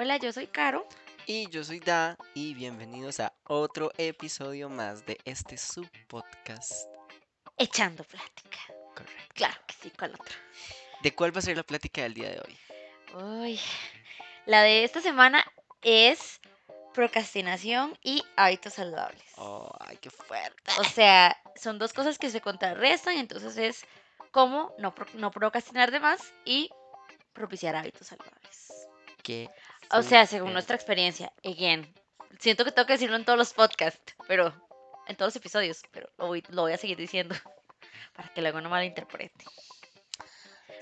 Hola, yo soy Caro. Y yo soy Da y bienvenidos a otro episodio más de este subpodcast. Echando plática. Correcto. Claro que sí, ¿cuál otra? ¿De cuál va a ser la plática del día de hoy? Uy, la de esta semana es procrastinación y hábitos saludables. Oh, ay, qué fuerte. O sea, son dos cosas que se contrarrestan, entonces es cómo no, pro- no procrastinar de más y propiciar hábitos saludables. Qué O sea, según nuestra experiencia, again, siento que tengo que decirlo en todos los podcasts, pero en todos los episodios, pero lo voy, lo voy a seguir diciendo para que luego no malinterprete.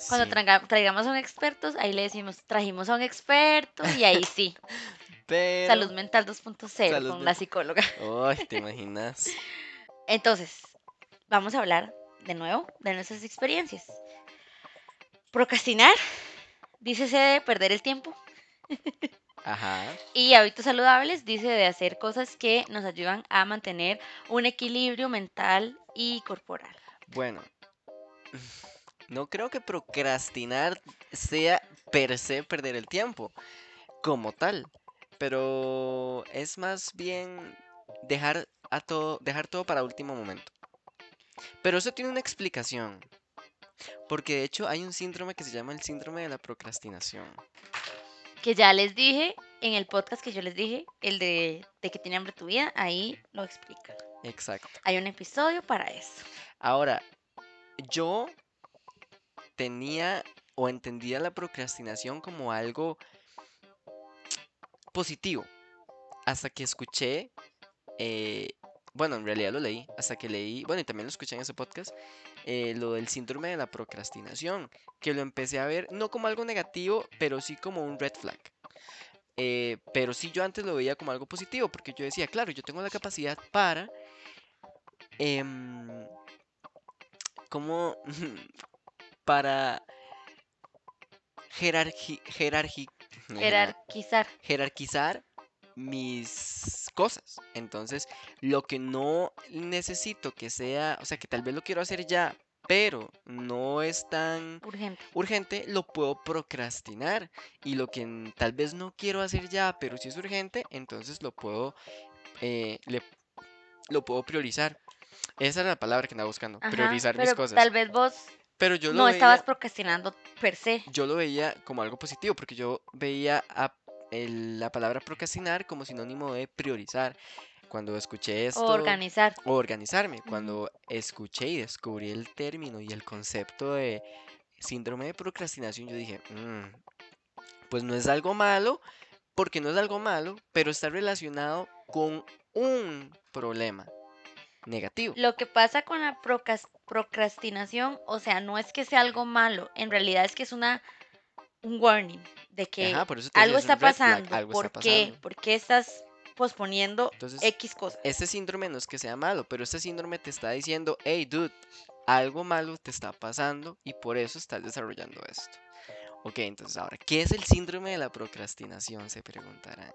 Cuando Sí, traiga- traigamos a un experto, ahí le decimos, trajimos a un experto y ahí sí, pero... salud mental 2.0 Salud con la psicóloga. Ay, ¿te imaginas? Entonces, vamos a hablar de nuevo de nuestras experiencias. Procrastinar, dícese de perder el tiempo, Ajá. y hábitos saludables, dice de hacer cosas que nos ayudan a mantener un equilibrio mental y corporal. Bueno, no creo que procrastinar sea per se perder el tiempo como tal, pero es más bien dejar a todo, dejar todo para último momento. Pero eso tiene una explicación, porque de hecho hay un síndrome que se llama el síndrome de la procrastinación. Que ya les dije en el podcast que yo les dije, el de, de que tiene hambre tu vida, ahí lo explica. Exacto. Hay un episodio para eso. Ahora, yo tenía o entendía la procrastinación como algo positivo. Hasta que escuché, eh, bueno, en realidad lo leí, hasta que leí, bueno, y también lo escuché en ese podcast, eh, lo del síndrome de la procrastinación, que lo empecé a ver no como algo negativo, pero sí como un red flag. Eh, pero sí yo antes lo veía como algo positivo, porque yo decía, claro, yo tengo la capacidad para... em, como para jerarqui- jerarqui- Jerarquizar. jerarquizar mis cosas. Entonces, lo que no necesito que sea, o sea, que tal vez lo quiero hacer ya, pero no es tan Urgente. urgente, lo puedo procrastinar. Y lo que tal vez no quiero hacer ya, pero si es urgente, entonces lo puedo, eh, le- lo puedo priorizar. Esa era la palabra que andaba buscando, Ajá, priorizar mis cosas. tal vez vos Pero yo lo no estabas procrastinando per se. yo lo veía como algo positivo, porque yo veía a el- la palabra procrastinar como sinónimo de priorizar. Cuando escuché esto, O organizar. o organizarme, cuando escuché y descubrí el término y el concepto de síndrome de procrastinación, yo dije, "Mm, pues no es algo malo, porque no es algo malo, pero está relacionado con un problema negativo. Lo que pasa con la procrastinación, o sea, no es que sea algo malo, en realidad es que es una un warning de que Ajá, por eso te decía, algo está flag, pasando. algo ¿Por está qué? pasando. ¿Por qué estás posponiendo Entonces, X cosas? este síndrome no es que sea malo, pero este síndrome te está diciendo, hey dude, algo malo te está pasando y por eso estás desarrollando esto. Ok, entonces ahora, ¿qué es el síndrome de la procrastinación? Se preguntarán.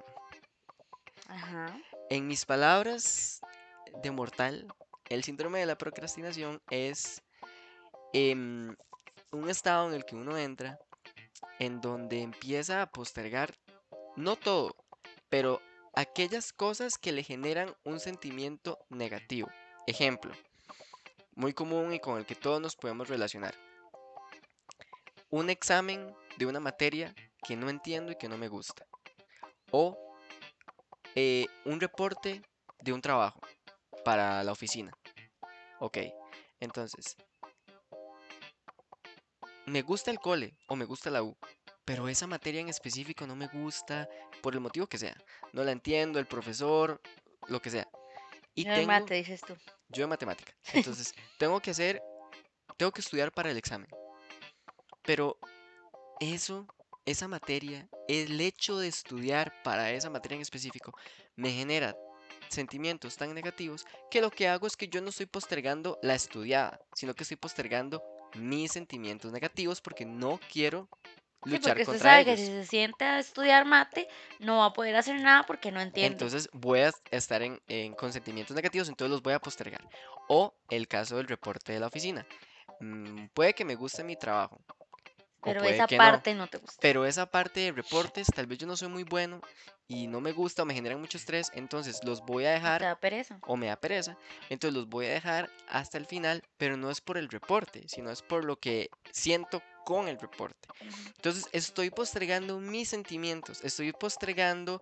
Ajá. En mis palabras de mortal, el síndrome de la procrastinación es em, un estado en el que uno entra en donde empieza a postergar, no todo, pero aquellas cosas que le generan un sentimiento negativo. Ejemplo, muy común y con el que todos nos podemos relacionar. Un examen de una materia que no entiendo y que no me gusta. O eh, un reporte de un trabajo para la oficina. Ok, entonces, me gusta el cole o me gusta la U, pero esa materia en específico no me gusta por el motivo que sea. No la entiendo, el profesor, lo que sea. Y Yo de tengo, mate, dices tú. yo de matemática. Entonces, tengo que hacer, tengo que estudiar para el examen. Pero eso, esa materia, el hecho de estudiar para esa materia en específico, me genera sentimientos tan negativos que lo que hago es que yo no estoy postergando la estudiada, sino que estoy postergando mis sentimientos negativos porque no quiero Sí, luchar porque usted contra sabe que ellos. si se siente a estudiar mate, no va a poder hacer nada porque no entiende. Entonces voy a estar en, en- con sentimientos negativos, entonces los voy a postergar. O el caso del reporte de la oficina. Mm, puede que me guste mi trabajo, Pero esa no. parte no te gusta. Pero esa parte de reportes, tal vez yo no soy muy bueno y no me gusta o me generan mucho estrés, entonces los voy a ¿No dejar te da pereza? o me da pereza, entonces los voy a dejar hasta el final, pero no es por el reporte, sino es por lo que siento con el reporte. Entonces estoy postergando mis sentimientos, estoy postergando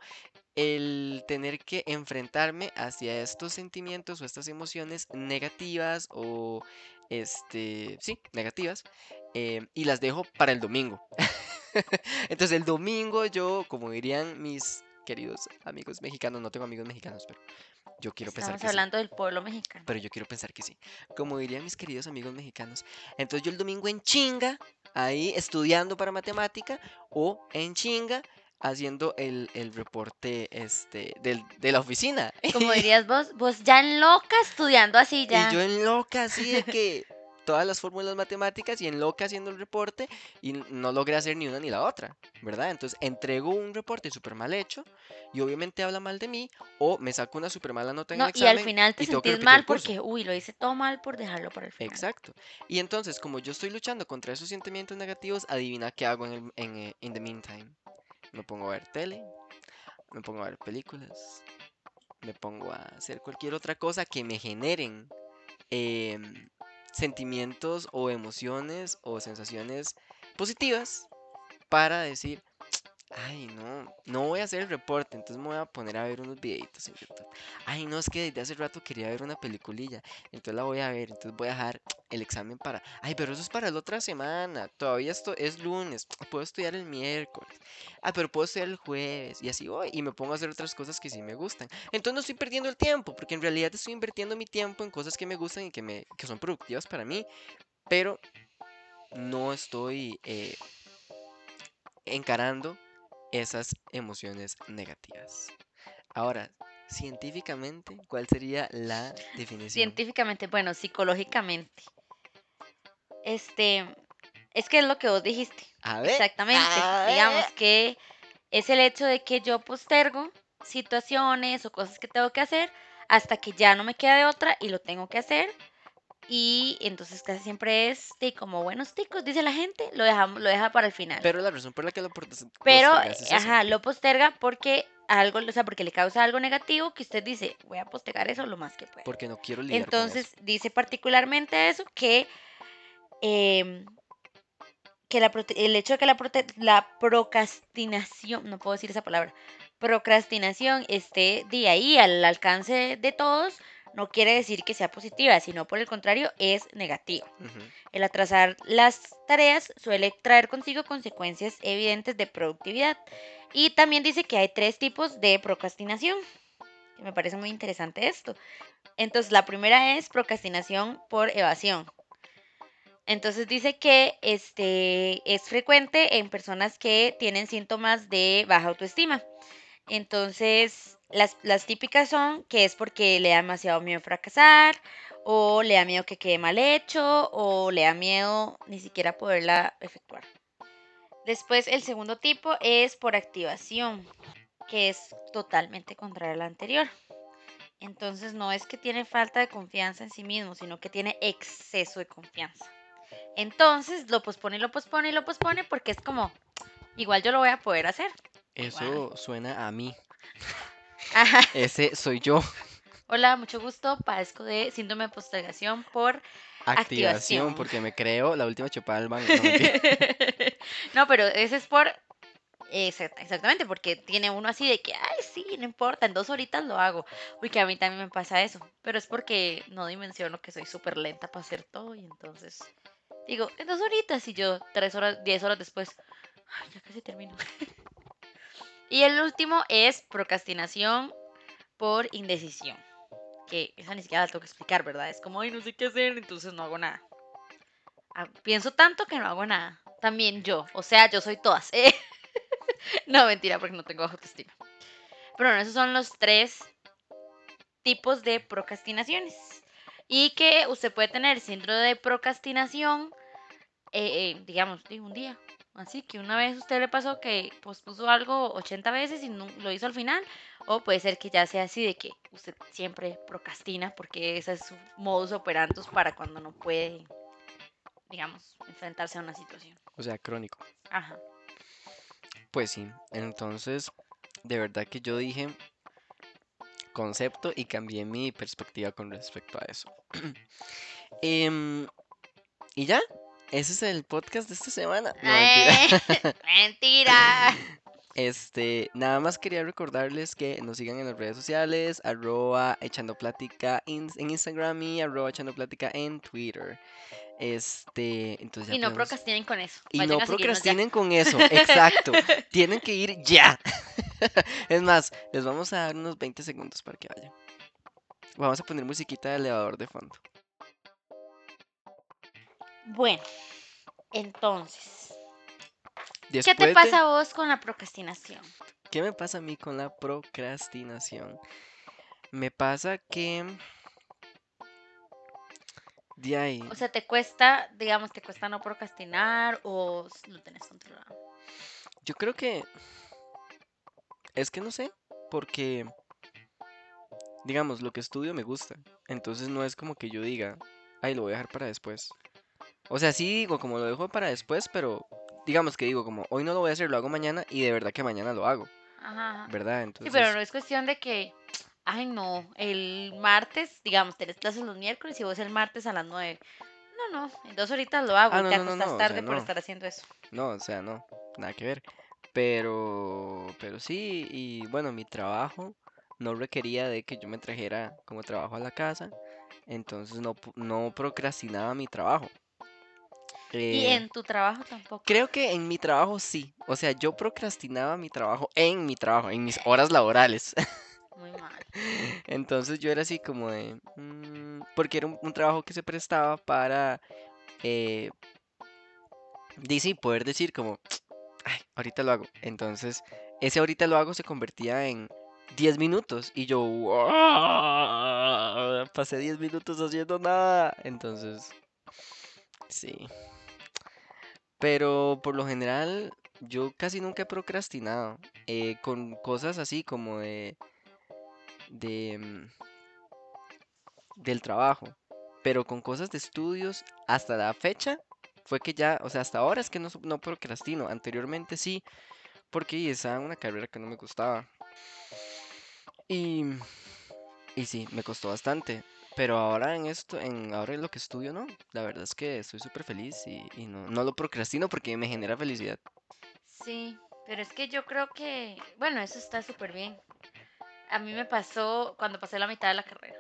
el tener que enfrentarme hacia estos sentimientos o estas emociones negativas o este, sí, negativas, em, y las dejo para el domingo. Entonces el domingo yo, como dirían mis queridos amigos mexicanos, no tengo amigos mexicanos, pero yo quiero pensar que sí. hablando del pueblo mexicano. Pero yo quiero pensar que sí. Como dirían mis queridos amigos mexicanos. Entonces yo el domingo en chinga, ahí estudiando para matemática, o en chinga, haciendo el, el reporte este, del- de la oficina. Como dirías vos, vos ya en loca estudiando así ya. Y yo en loca, así de que todas las fórmulas matemáticas y en loca haciendo el reporte y no logré hacer ni una ni la otra, ¿verdad? Entonces entrego un reporte súper mal hecho y obviamente habla mal de mí o me saco una súper mala nota en No, el y al examen. final te sentís mal porque, uy, lo hice todo mal por dejarlo para el final. Exacto. Y entonces, como yo estoy luchando contra esos sentimientos negativos, adivina qué hago en, el, en eh, in the meantime. Me pongo a ver tele, me pongo a ver películas, me pongo a hacer cualquier otra cosa que me generen em, sentimientos o emociones o sensaciones positivas para decir, ay, no, no voy a hacer el reporte, entonces me voy a poner a ver unos videitos en YouTube. Ay, no, es que desde hace rato quería ver una peliculilla, entonces la voy a ver, entonces voy a dejar el examen para, ay, pero eso es para la otra semana, todavía esto es lunes, puedo estudiar el miércoles, ah, pero puedo estudiar el jueves, y así voy, y me pongo a hacer otras cosas que sí me gustan. Entonces no estoy perdiendo el tiempo, porque en realidad estoy invirtiendo mi tiempo en cosas que me gustan y que, me, que son productivas para mí, pero no estoy eh, encarando esas emociones negativas. Ahora, científicamente, ¿cuál sería la definición? Científicamente, bueno, psicológicamente. Este, es que es lo que vos dijiste. A ver. Exactamente. a Digamos que es el hecho de que yo postergo situaciones o cosas que tengo que hacer hasta que ya no me queda de otra y lo tengo que hacer. Y entonces casi siempre es de como buenos ticos, dice la gente, lo dejamos, lo deja para el final. Pero la razón por la que lo pos- Pero, es ajá, lo posterga porque algo, o sea, porque le causa algo negativo que usted dice, voy a postergar eso lo más que pueda. Porque no quiero lidiar con eso. Entonces, dice particularmente eso, que, em, que la el hecho de que la, la procrastinación, no puedo decir esa palabra, procrastinación esté de ahí al alcance de todos, no quiere decir que sea positiva, sino por el contrario, es negativa. El atrasar las tareas suele traer consigo consecuencias evidentes de productividad. Y también dice que hay tres tipos de procrastinación. Me parece muy interesante esto. Entonces, la primera es procrastinación por evasión. Entonces dice que este es frecuente en personas que tienen síntomas de baja autoestima. Entonces, las, las típicas son que es porque le da demasiado miedo fracasar, o le da miedo que quede mal hecho, o le da miedo ni siquiera poderla efectuar. Después, el segundo tipo es por activación, que es totalmente contrario a la anterior. Entonces, no es que tiene falta de confianza en sí mismo, sino que tiene exceso de confianza. Entonces, lo pospone lo pospone lo pospone porque es como, igual yo lo voy a poder hacer. Eso suena a mí. Ajá. Ese soy yo. Hola, mucho gusto. Padezco de síndrome de postergación por Activación, Activación. porque me creo la última chupada del banco. No, pero ese es por. exact- Exactamente, porque tiene uno así de que, ay, sí, no importa, en dos horitas lo hago. Uy, que a mí también me pasa eso. Pero es porque no dimensiono que soy súper lenta para hacer todo. Y entonces digo, en dos horitas y yo tres horas, diez horas después, ay, ya casi termino. y el último es procrastinación por indecisión. Que esa ni siquiera la tengo que explicar, ¿verdad? Es como, ay, no sé qué hacer, entonces no hago nada. Ah, Pienso tanto que no hago nada. También yo. O sea, yo soy todas. ¿eh? no, mentira, porque no tengo autoestima. Pero bueno, esos son los tres tipos de procrastinaciones. Y que usted puede tener síndrome de procrastinación, eh, eh, digamos, un día. Así que una vez usted le pasó que pospuso algo 80 veces y no lo hizo al final. O puede ser que ya sea así de que usted siempre procrastina porque ese es su modus operandi para cuando no puede digamos, enfrentarse a una situación. O sea, crónico. Ajá. Pues sí, entonces, de verdad que yo dije concepto y cambié mi perspectiva con respecto a eso. Em, y ya, ese es el podcast de esta semana. No, mentira. Eh, mentira. Este, nada más quería recordarles que nos sigan en las redes sociales, arroba echando plática in- en Instagram y arroba echando plática en Twitter. Este, entonces Y no podemos- procrastinen con eso. Y no procrastinen con eso, exacto. Tienen que ir ya. es más, les vamos a dar unos 20 segundos para que vayan. Vamos a poner musiquita de elevador de fondo. Bueno, entonces, ¿qué te pasa a vos con la procrastinación? ¿Qué me pasa a mí con la procrastinación? Me pasa que... De ahí, O sea, ¿te cuesta, digamos, te cuesta no procrastinar o lo tenés controlado? yo creo que... Es que no sé, porque... Digamos, lo que estudio me gusta. Entonces no es como que yo diga, ay, lo voy a dejar para después. O sea, sí digo, como lo dejo para después, pero digamos que digo, como hoy no lo voy a hacer, lo hago mañana y de verdad que mañana lo hago, Ajá. ¿verdad? Sí, pero no es cuestión de que, ay, no, el martes, digamos, tenés clases los miércoles y vos el martes a las 9. No, no, en dos horitas lo hago Ah, y no, te no, no, acostás no, o sea, tarde por estar haciendo eso. no, o sea, no, nada que ver. Pero, pero sí, y bueno, mi trabajo no requería de que yo me trajera como trabajo a la casa, entonces no, no procrastinaba mi trabajo. Y Eh, en tu trabajo tampoco. Creo que en mi trabajo sí, o sea, yo procrastinaba mi trabajo en mi trabajo, en mis horas laborales. Muy mal. Entonces yo era así como de... mm, porque era un, un trabajo que se prestaba para... Eh, sí, poder decir como... Ay, ahorita lo hago. Entonces, ese ahorita lo hago se convertía en 10 minutos. Y yo... "Ah, Pasé 10 minutos haciendo nada. Entonces... Sí. Pero por lo general, yo casi nunca he procrastinado. eh, con cosas así como de de mm, del trabajo, pero con cosas de estudios hasta la fecha fue que ya, o sea, hasta ahora es que no, no procrastino, anteriormente sí, porque estaba en una carrera que no me gustaba. Y, y sí, me costó bastante, pero ahora en esto, en ahora en lo que estudio, no, la verdad es que estoy súper feliz y, y no, no lo procrastino porque me genera felicidad. Sí, pero es que yo creo que, bueno, eso está súper bien. A mí me pasó cuando pasé la mitad de la carrera,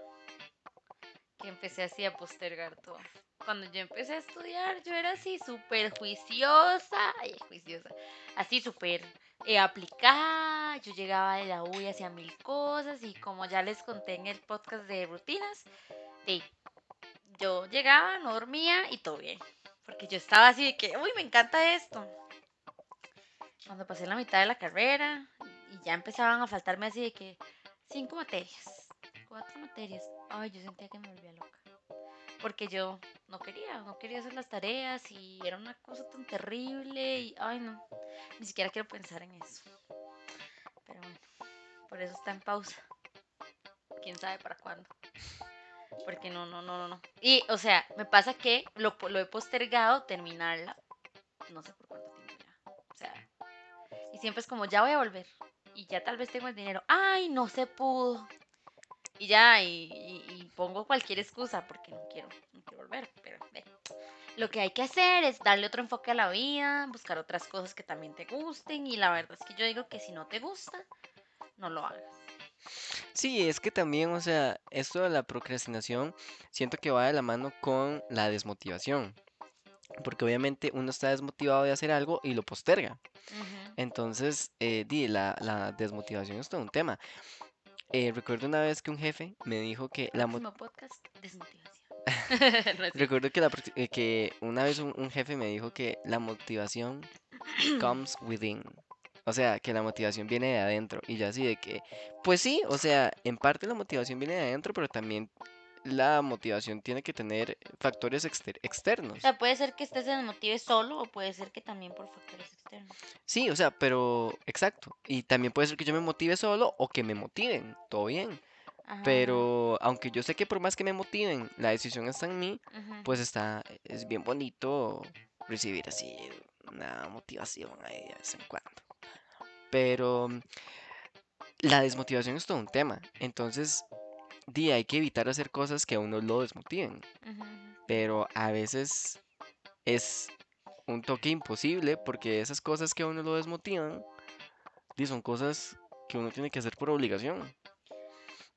que empecé así a postergar todo. Cuando yo empecé a estudiar, yo era así súper juiciosa, ay, juiciosa, así súper eh, aplicada. Yo llegaba de la U y hacía mil cosas y como ya les conté en el podcast de rutinas, yo llegaba, no dormía y todo bien. Porque yo estaba así de que, uy, me encanta esto cuando pasé la mitad de la carrera y ya empezaban a faltarme así de que cinco materias, cuatro materias. Ay, yo sentía que me volvía loca. Porque yo no quería, no quería hacer las tareas y era una cosa tan terrible y, ay, no, ni siquiera quiero pensar en eso. Pero bueno, por eso está en pausa. ¿Quién sabe para cuándo? Porque no, no, no, no, no. Y, o sea, me pasa que lo, he postergado terminarla. No sé por cuánto tiempo ya. O sea, y siempre es como, ya voy a volver. Y ya tal vez tengo el dinero. Ay, no se pudo. Y ya, y, y- y pongo cualquier excusa porque no quiero, no quiero volver. Lo que hay que hacer es darle otro enfoque a la vida, buscar otras cosas que también te gusten. Y la verdad es que yo digo que si no te gusta, no lo hagas. Sí, es que también, o sea, esto de la procrastinación siento que va de la mano con la desmotivación. Porque obviamente uno está desmotivado de hacer algo y lo posterga. Entonces, eh, di, la, la desmotivación es todo un tema. Eh, recuerdo una vez que un jefe me dijo que la podcast, desmotivación. Recuerdo que, la, eh, que una vez un, un jefe me dijo que la motivación comes within. O sea, que la motivación viene de adentro. Y yo así de que, pues sí, o sea, en parte la motivación viene de adentro, pero también la motivación tiene que tener factores exter- externos. O sea, puede ser que estés se desmotive solo o puede ser que también por factores externos. Sí, o sea, pero exacto. Y también puede ser que yo me motive solo o que me motiven. Todo bien. Ajá, Pero aunque yo sé que por más que me motiven, la decisión está en mí, pues está, es bien bonito recibir así una motivación ahí de vez en cuando. Pero la desmotivación es todo un tema. Entonces, di, hay que evitar hacer cosas que a uno lo desmotiven. Pero a veces es un toque imposible porque esas cosas que a uno lo desmotivan, di, son cosas que uno tiene que hacer por obligación.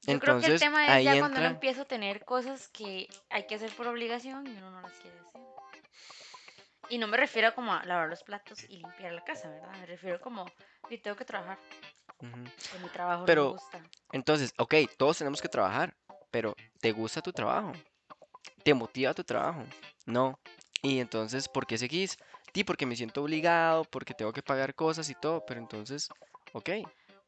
Yo creo que el tema es ya cuando uno empieza a tener cosas que hay que hacer por obligación y uno no las quiere hacer. Y no me refiero como a lavar los platos y limpiar la casa, ¿verdad? Me refiero como, y tengo que trabajar, que mi trabajo no me Pero gusta. entonces, ok, todos tenemos que trabajar, pero ¿te gusta tu trabajo? ¿Te motiva tu trabajo? No. Y entonces, ¿por qué seguís? Sí, porque me siento obligado, porque tengo que pagar cosas y todo, pero entonces, ok.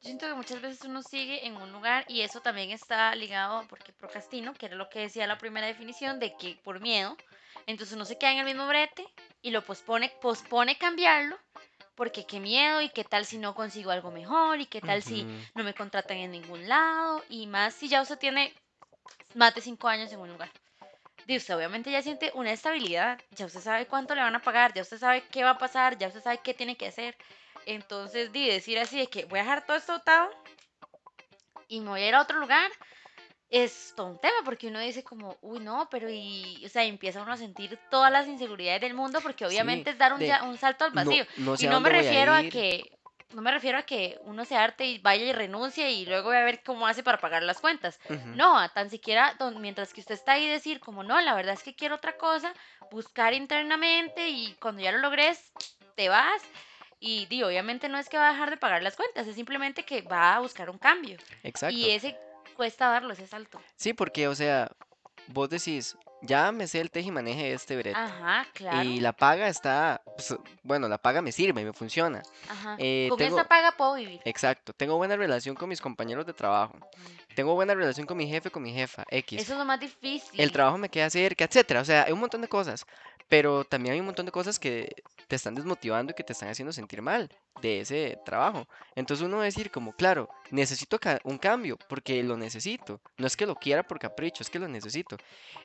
Yo siento que muchas veces uno sigue en un lugar y eso también está ligado porque procrastino, que era lo que decía la primera definición, de que por miedo, entonces uno se queda en el mismo brete y lo pospone, pospone cambiarlo, porque qué miedo y qué tal si no consigo algo mejor y qué tal si no me contratan en ningún lado y más si ya usted tiene más de cinco años en un lugar. Y usted obviamente ya siente una estabilidad, ya usted sabe cuánto le van a pagar, ya usted sabe qué va a pasar, ya usted sabe qué tiene que hacer. Entonces, di, decir así de que voy a dejar todo esto botado y me voy a ir a otro lugar, es todo un tema, porque uno dice como, uy, no, pero y, o sea, empieza uno a sentir todas las inseguridades del mundo, porque Sí, obviamente es dar un, de ya- un salto al vacío. no Y sé no me a refiero a que, no me refiero a que uno se arte y vaya y renuncie y luego voy a ver cómo hace para pagar las cuentas. No, a tan siquiera don- mientras que usted está ahí decir como, no, la verdad es que quiero otra cosa, buscar internamente y cuando ya lo logres, te vas. Y di, obviamente no es que va a dejar de pagar las cuentas, es simplemente que va a buscar un cambio. Y Exacto. ese cuesta darlo, ese salto. Sí, porque, o sea, vos decís, ya me sé el tejimaneje de este brete. Ajá, claro. Y la paga está, pues, bueno, la paga me sirve, me funciona. Ajá. Eh, Con tengo, esa paga puedo vivir. exacto, tengo buena relación con mis compañeros de trabajo. Mm. Tengo buena relación con mi jefe, con mi jefa, X. Eso es lo más El difícil. trabajo me queda cerca, etcétera. O sea, hay un montón de cosas. Pero también hay un montón de cosas que te están desmotivando y que te están haciendo sentir mal de ese trabajo. Entonces uno va a decir como, claro, necesito un cambio porque lo necesito. No es que lo quiera por capricho, es que lo necesito.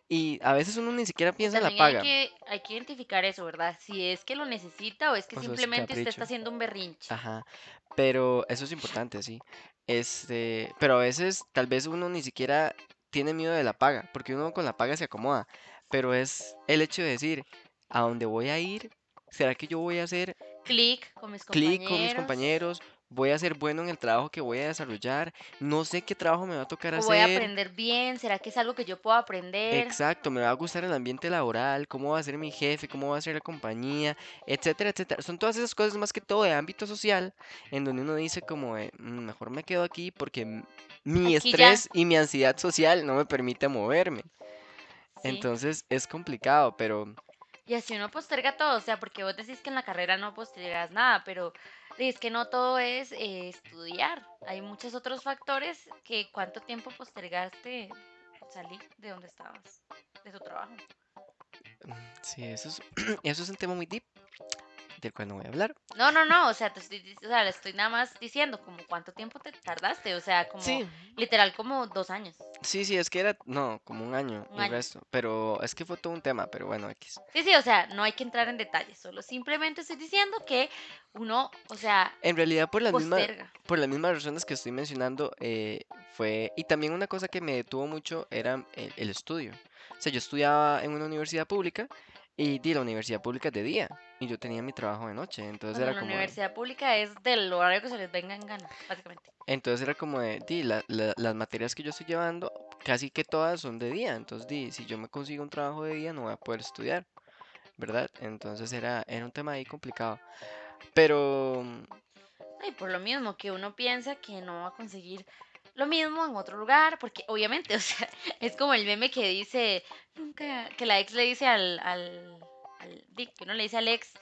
Y a veces uno ni siquiera piensa en la también hay paga. que, hay que identificar eso, ¿verdad? Si es que lo necesita o es que O simplemente usted está haciendo un berrinche. Ajá. Pero eso es importante, sí. Este, pero a veces tal vez uno ni siquiera tiene miedo de la paga, porque uno con la paga se acomoda. Pero es el hecho de decir, ¿a dónde voy a ir? ¿Será que yo voy a hacer Clic con mis clic con mis compañeros. ¿Voy a ser bueno en el trabajo que voy a desarrollar? No sé qué trabajo me va a tocar O voy a hacer. aprender bien. ¿Será que es algo que yo puedo aprender? Exacto, me va a gustar el ambiente laboral, cómo va a ser mi jefe, cómo va a ser la compañía, etcétera, etcétera. Son todas esas cosas más que todo de ámbito social, en donde uno dice como, "Mm, mejor me quedo aquí porque mi Aquí ya. estrés y mi ansiedad social no me permite moverme. Sí. Entonces es complicado, pero Y así uno posterga todo, o sea, porque vos decís que en la carrera no postergas nada, pero es que no todo es eh, estudiar. Hay muchos otros factores que cuánto tiempo postergaste salir de donde estabas, de tu trabajo. mm, sí, eso es, eso es un tema muy deep, del cual no voy a hablar. No, no, no, o sea, te estoy, o sea, le estoy nada más diciendo como cuánto tiempo te tardaste, o sea, como Sí, literal como dos años. sí, sí, es que era, no, como un año Un y año. resto, pero es que fue todo un tema, pero bueno, X. Sí, sí, o sea, no hay que entrar en detalles, solo simplemente estoy diciendo que uno, o sea, En realidad por las mismas, por las mismas razones que estoy mencionando, eh, fue, y también una cosa que me detuvo mucho era el, el estudio. O sea, yo estudiaba en una universidad pública y di, la universidad pública es de día y yo tenía mi trabajo de noche, entonces Cuando era la como, de- universidad pública es del horario que se les venga en gana, básicamente. entonces era como de, di, la- la- las materias que yo estoy llevando, casi que todas son de día, entonces di, si yo me consigo un trabajo de día no voy a poder estudiar, ¿verdad? Entonces era, era un tema ahí complicado. Pero, Y por lo mismo que uno piensa que no va a conseguir lo mismo en otro lugar, porque obviamente, o sea, es como el meme que dice, nunca, que la ex le dice al, al, al que uno le dice al ex,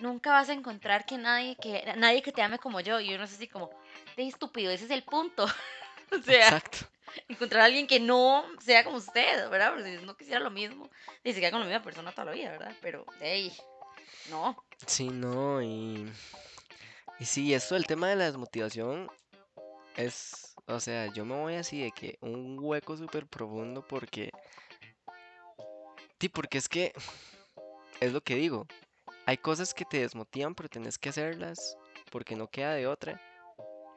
nunca vas a encontrar que nadie que, nadie que te ame como yo, y uno es así como, de estúpido, ese es el punto. o sea, exacto. encontrar a alguien que no sea como usted, ¿verdad? Porque si no quisiera lo mismo, y se queda con la misma persona toda la vida, ¿verdad? Pero, hey, no. Sí, no, y, y sí, esto del tema de la desmotivación es, o sea, yo me voy así de que un hueco súper profundo porque... Sí, porque es que es lo que digo. Hay cosas que te desmotivan, pero tenés que hacerlas porque no queda de otra.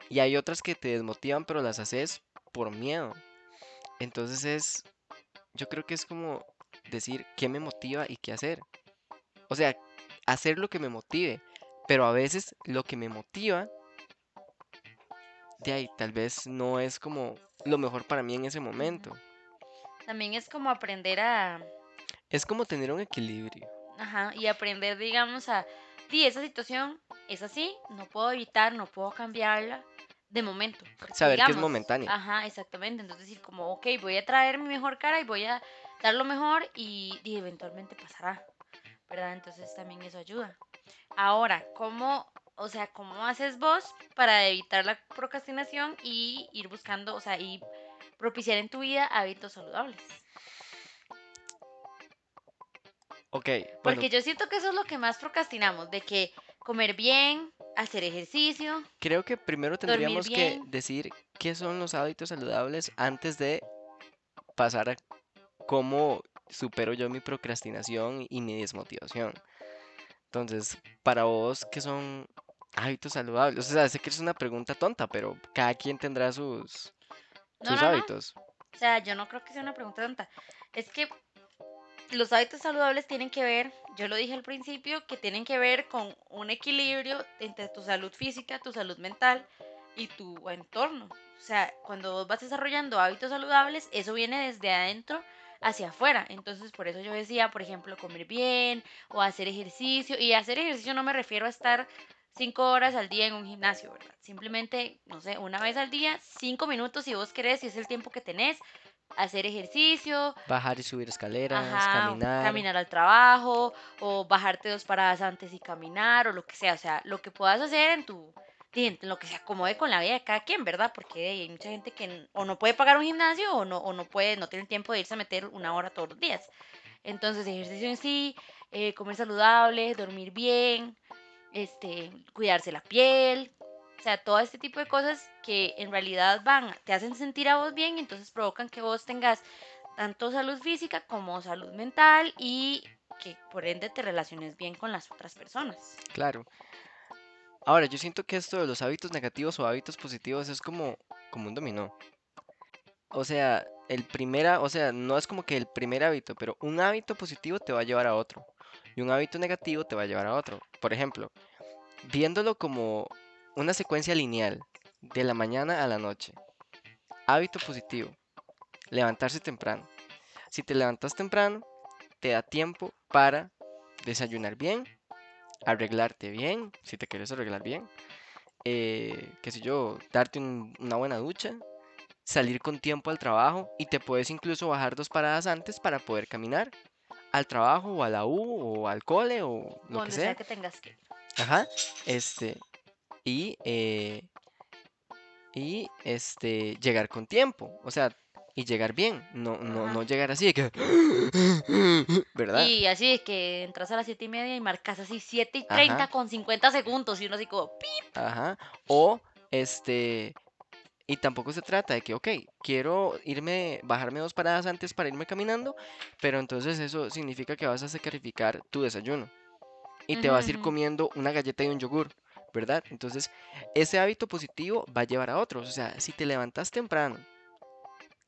Y hay otras que te desmotivan, pero las haces por miedo. Entonces es, yo creo que es como decir qué me motiva y qué hacer. O sea, hacer lo que me motive. Pero a veces lo que me motiva, de ahí tal vez no es como lo mejor para mí en ese momento. También es como aprender a, Es como tener un equilibrio. ajá, y aprender, digamos, a, di, esa situación es así, no puedo evitar, no puedo cambiarla de momento. Porque Saber que es digamos, momentáneo. Ajá, exactamente. Entonces decir como, ok, voy a traer mi mejor cara y voy a dar lo mejor y, y eventualmente pasará, ¿verdad? Entonces también eso ayuda. Ahora, ¿cómo, o sea, cómo haces vos para evitar la procrastinación y ir buscando, o sea, y propiciar en tu vida hábitos saludables? Ok, bueno, Porque yo siento que eso es lo que más procrastinamos, de que comer bien, hacer ejercicio, creo que primero tendríamos que decir qué son los hábitos saludables antes de pasar a cómo supero yo mi procrastinación y mi desmotivación. Entonces, para vos, ¿qué son hábitos saludables? O sea, sé que es una pregunta tonta, pero cada quien tendrá sus, no, sus no, no, hábitos. o sea, yo no creo que sea una pregunta tonta. Es que los hábitos saludables tienen que ver, yo lo dije al principio, que tienen que ver con un equilibrio entre tu salud física, tu salud mental y tu entorno. O sea, cuando vos vas desarrollando hábitos saludables, eso viene desde adentro hacia afuera. Entonces, por eso yo decía, por ejemplo, comer bien o hacer ejercicio. Y hacer ejercicio no me refiero a estar cinco horas al día en un gimnasio, ¿verdad? Simplemente, no sé, una vez al día, cinco minutos si vos querés, si es el tiempo que tenés, hacer ejercicio, Bajar y subir escaleras, Ajá, caminar. caminar al trabajo o bajarte dos paradas antes y caminar o lo que sea, o sea, lo que puedas hacer en tu, en lo que se acomode con la vida de cada quien, ¿verdad? Porque hay mucha gente que o no puede pagar un gimnasio o no, o no puede, no tiene el tiempo de irse a meter una hora todos los días. Entonces, ejercicio en sí, eh, comer saludable, dormir bien, este, cuidarse la piel, o sea, todo este tipo de cosas que en realidad van, te hacen sentir a vos bien y entonces provocan que vos tengas tanto salud física como salud mental y que por ende te relaciones bien con las otras personas. Claro. Ahora, yo siento que esto de los hábitos negativos o hábitos positivos es como, como un dominó. O sea, el primera, o sea, no es como que el primer hábito, pero un hábito positivo te va a llevar a otro. Y un hábito negativo te va a llevar a otro. Por ejemplo, viéndolo como una secuencia lineal, de la mañana a la noche. Hábito positivo, levantarse temprano. Si te levantas temprano, te da tiempo para desayunar bien, arreglarte bien, si te quieres arreglar bien, eh, qué sé yo, darte un- una buena ducha, salir con tiempo al trabajo y te puedes incluso bajar dos paradas antes para poder caminar al trabajo o a la U o al cole o lo que sea. sea que tengas que. Ajá, este, y, eh, y este, llegar con tiempo, o sea, y llegar bien, no, no, Ajá. no llegar así de que, ¿verdad? Y así es que entras a las siete y media y marcas así 7 y 30 Ajá, con 50 segundos y uno así como ¡pip! ajá, o este, y tampoco se trata de que, ok, quiero irme, bajarme dos paradas antes para irme caminando, pero entonces eso significa que vas a sacrificar tu desayuno y te Ujú, vas a ir comiendo una galleta y un yogur, ¿verdad? Entonces, ese hábito positivo va a llevar a otros. O sea, si te levantas temprano,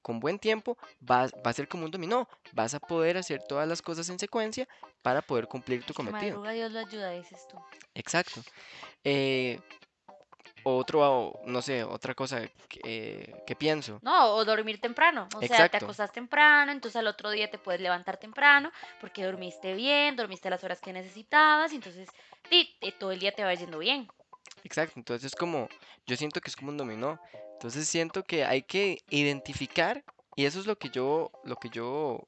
con buen tiempo, va, va a ser como un dominó. Vas a poder hacer todas las cosas en secuencia para poder cumplir tu cometido. madruga Dios lo ayuda, dices tú. Exacto. Eh, otro, no sé, otra cosa que, eh, que pienso. No, o dormir temprano. O sea, te acostas temprano, entonces al otro día te puedes levantar temprano porque dormiste bien, dormiste las horas que necesitabas, y entonces te- todo el día te va yendo bien. Exacto, entonces es como, yo siento que es como un dominó. Entonces siento que hay que identificar, y eso es lo que yo, lo que yo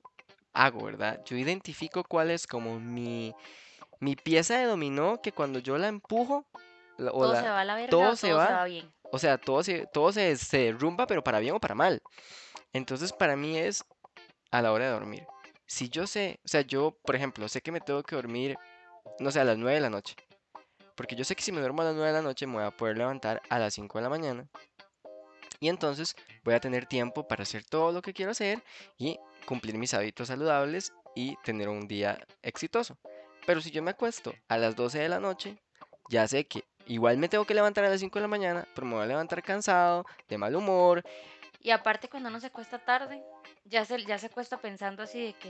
hago, ¿verdad? Yo identifico cuál es como mi, mi pieza de dominó que cuando yo la empujo, la- o Todo se va a la verga todo se todo se va bien. o sea, todo se, todo se, se derrumba, pero para bien o para mal. Entonces para mí es a la hora de dormir. Si yo sé, o sea, yo, por ejemplo, sé que me tengo que dormir, no sé, a las 9 de la noche. Porque yo sé que si me duermo a las 9 de la noche me voy a poder levantar a las 5 de la mañana Y entonces voy a tener tiempo para hacer todo lo que quiero hacer y cumplir mis hábitos saludables y tener un día exitoso. Pero si yo me acuesto a las 12 de la noche, ya sé que igual me tengo que levantar a las 5 de la mañana, pero me voy a levantar cansado, de mal humor. Y aparte cuando uno se acuesta tarde, ya se, ya se acuesta pensando así de que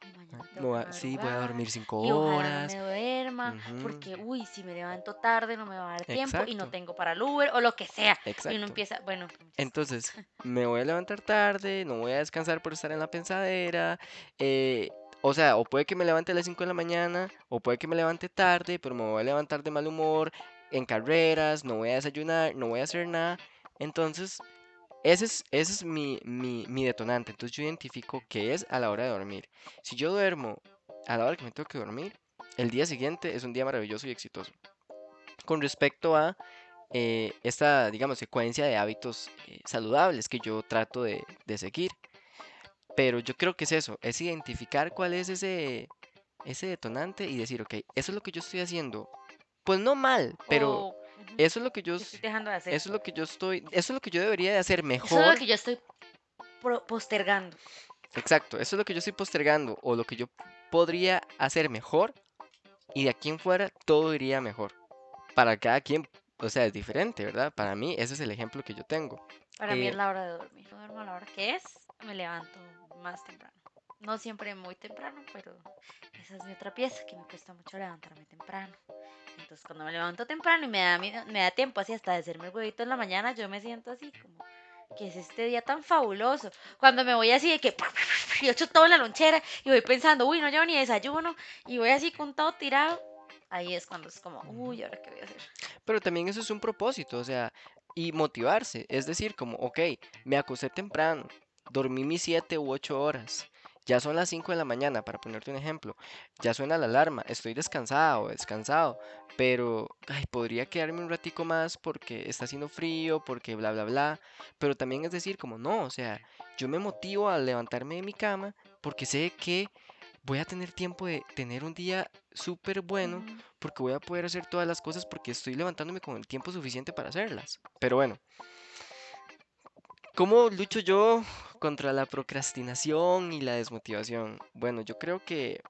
"Ay, mañana Me tengo voy que a- sí, voy a dormir 5 y ojalá no horas. me duerma, porque uy, si me levanto tarde no me va a dar tiempo y no Exacto. tengo para el Uber o lo que sea. Y uno Exacto. empieza, bueno, Entonces, me voy a levantar tarde, no voy a descansar por estar en la pensadera. eh, o sea, o puede que me levante a las 5 de la mañana, o puede que me levante tarde, pero me voy a levantar de mal humor, en carreras, no voy a desayunar, no voy a hacer nada. Entonces, ese es, ese es mi, mi, mi detonante. Entonces, yo identifico qué es a la hora de dormir. Si yo duermo a la hora que me tengo que dormir, el día siguiente es un día maravilloso y exitoso. Con respecto a eh, esta, digamos, secuencia de hábitos eh, saludables que yo trato de, de seguir. Pero yo creo que es eso, es identificar cuál es ese, ese detonante y decir, ok, eso es lo que yo estoy haciendo. Pues no mal, pero O, ujú, eso es lo que yo, estoy dejando de hacer. eso es lo que yo estoy, eso es lo que yo debería de hacer Eso es mejor. lo que yo estoy postergando. Exacto, eso es lo que yo estoy postergando o lo que yo podría hacer mejor y de aquí en fuera todo iría mejor. Para cada quien, o sea, es diferente, ¿verdad? Para mí ese es el ejemplo que yo tengo. Para mí Eh, es la hora de dormir. Duermo a la hora que es, me levanto más temprano. No siempre muy temprano, pero esa es mi otra pieza, que me cuesta mucho levantarme temprano. Entonces cuando me levanto temprano y me da, me da tiempo así hasta de hacerme el huevito en la mañana, yo me siento así como que es este día tan fabuloso. Cuando me voy así de que y echo todo en la lonchera y voy pensando, uy, no llevo ni desayuno y voy así con todo tirado, ahí es cuando es como, uy, ¿ahora qué voy a hacer? Pero también eso es un propósito, o sea, y motivarse. Es decir, como, ok, me acosté temprano, dormí mis 7 u 8 horas, ya son las 5 de la mañana, para ponerte un ejemplo, ya suena la alarma, estoy descansado o descansado, pero ay, podría quedarme un ratico más porque está haciendo frío, porque bla, bla, bla. Pero también es decir, como, no, o sea, yo me motivo a levantarme de mi cama porque sé que voy a tener tiempo de tener un día súper bueno porque voy a poder hacer todas las cosas porque estoy levantándome con el tiempo suficiente para hacerlas. Pero bueno, ¿cómo lucho yo contra la procrastinación y la desmotivación? Bueno, yo creo que